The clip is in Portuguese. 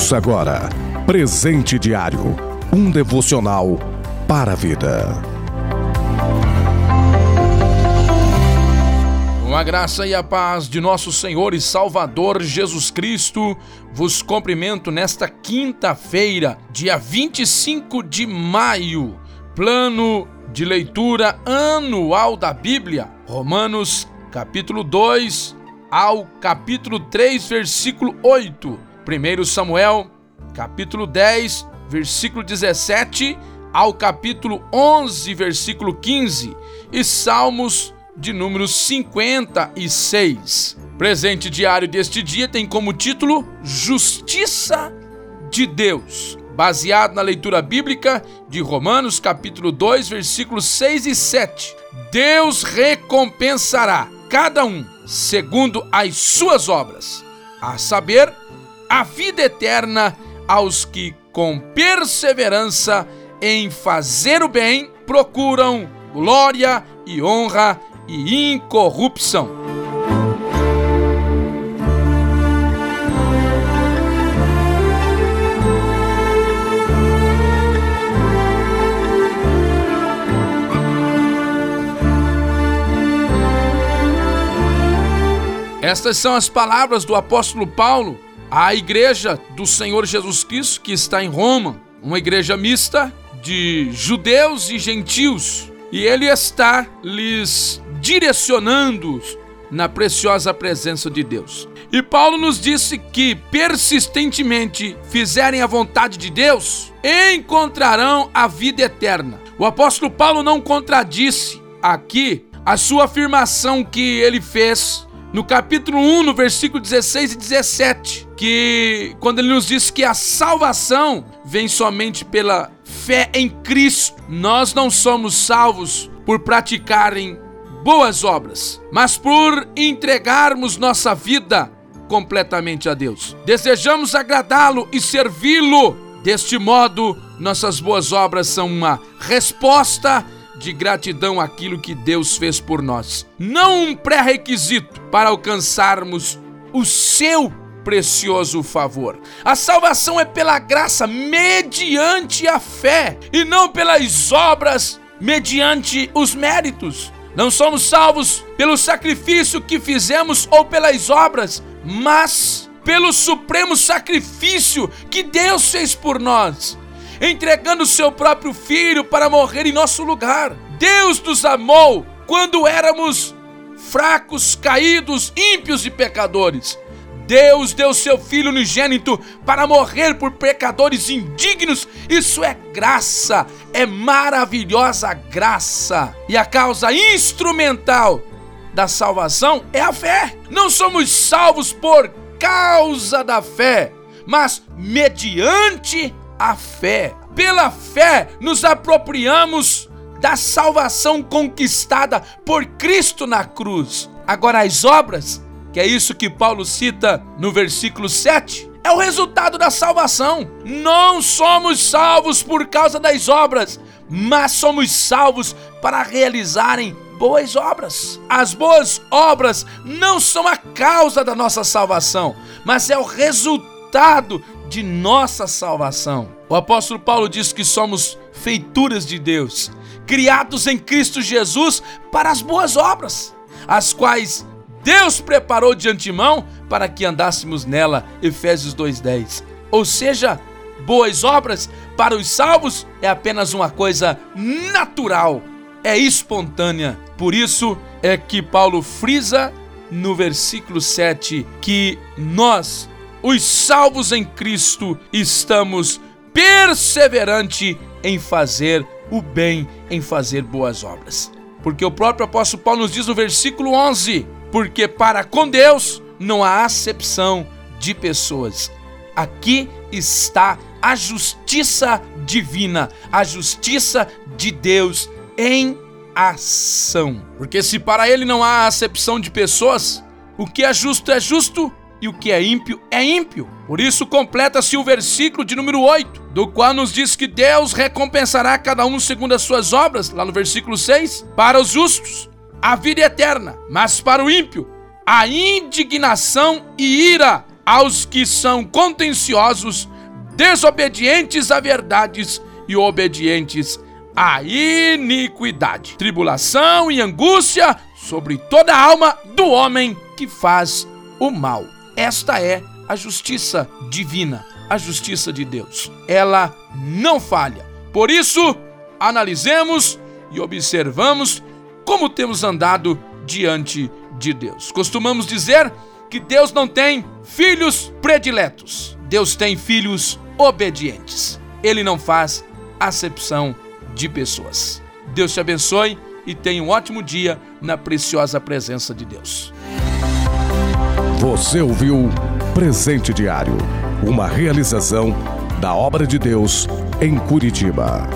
Ouça agora Presente Diário um devocional para a vida. Com a graça e a paz de nosso Senhor e Salvador Jesus Cristo, vos cumprimento nesta quinta-feira, dia 25 de maio, plano de leitura anual da Bíblia, Romanos capítulo 2 ao capítulo 3, versículo 8. 1 Samuel, capítulo 10, versículo 17 ao capítulo 11, versículo 15. E Salmos de número 56. Presente diário deste dia tem como título Justiça de Deus, baseado na leitura bíblica de Romanos capítulo 2, versículos 6 e 7. Deus recompensará cada um segundo as suas obras, a saber, a vida eterna aos que, com perseverança em fazer o bem, procuram glória e honra e incorrupção. Estas são as palavras do apóstolo Paulo à igreja do Senhor Jesus Cristo que está em Roma, uma igreja mista de judeus e gentios, e ele está lhes direcionando na preciosa presença de Deus. E Paulo nos disse que persistentemente fizerem a vontade de Deus, encontrarão a vida eterna. O apóstolo Paulo não contradisse aqui a sua afirmação que ele fez no capítulo 1, no versículo 16 e 17, que quando ele nos diz que a salvação vem somente pela fé em Cristo, nós não somos salvos por praticarem boas obras, mas por entregarmos nossa vida completamente a Deus. Desejamos agradá-lo e servi-lo. Deste modo, nossas boas obras são uma resposta de gratidão àquilo que Deus fez por nós. Não um pré-requisito para alcançarmos o seu precioso favor. A salvação é pela graça, mediante a fé, e não pelas obras, mediante os méritos. Não somos salvos pelo sacrifício que fizemos ou pelas obras, mas pelo supremo sacrifício que Deus fez por nós entregando seu próprio filho para morrer em nosso lugar. Deus nos amou quando éramos fracos, caídos, ímpios e pecadores. Deus deu seu filho unigênito para morrer por pecadores indignos. Isso é graça, é maravilhosa graça. E a causa instrumental da salvação é a fé. Não somos salvos por causa da fé, mas mediante a fé. Pela fé, nos apropriamos da salvação conquistada por Cristo na cruz. Agora, as obras, que é isso que Paulo cita no versículo 7, é o resultado da salvação. Não somos salvos por causa das obras, mas somos salvos para realizarem boas obras. As boas obras não são a causa da nossa salvação, mas é o resultado de nossa salvação. O apóstolo Paulo diz que somos feituras de Deus, criados em Cristo Jesus para as boas obras, as quais Deus preparou de antemão para que andássemos nela. Efésios 2:10. Ou seja, boas obras para os salvos é apenas uma coisa natural, é espontânea. Por isso é que Paulo frisa no versículo 7 que nós os salvos em Cristo, estamos perseverante em fazer o bem, em fazer boas obras. Porque o próprio apóstolo Paulo nos diz no versículo 11: Porque para com Deus não há acepção de pessoas. Aqui está a justiça divina, a justiça de Deus em ação. Porque se para ele não há acepção de pessoas, o que é justo é justo e o que é ímpio é ímpio. Por isso completa-se o versículo de número 8, do qual nos diz que Deus recompensará cada um segundo as suas obras, lá no versículo 6, para os justos a vida eterna, mas para o ímpio a indignação e ira, aos que são contenciosos, desobedientes a verdades e obedientes à iniquidade. Tribulação e angústia sobre toda a alma do homem que faz o mal. Esta é a justiça divina, a justiça de Deus. Ela não falha. Por isso, analisemos e observamos como temos andado diante de Deus. Costumamos dizer que Deus não tem filhos prediletos, Deus tem filhos obedientes. Ele não faz acepção de pessoas. Deus te abençoe e tenha um ótimo dia na preciosa presença de Deus. Você ouviu Presente Diário, uma realização da obra de Deus em Curitiba.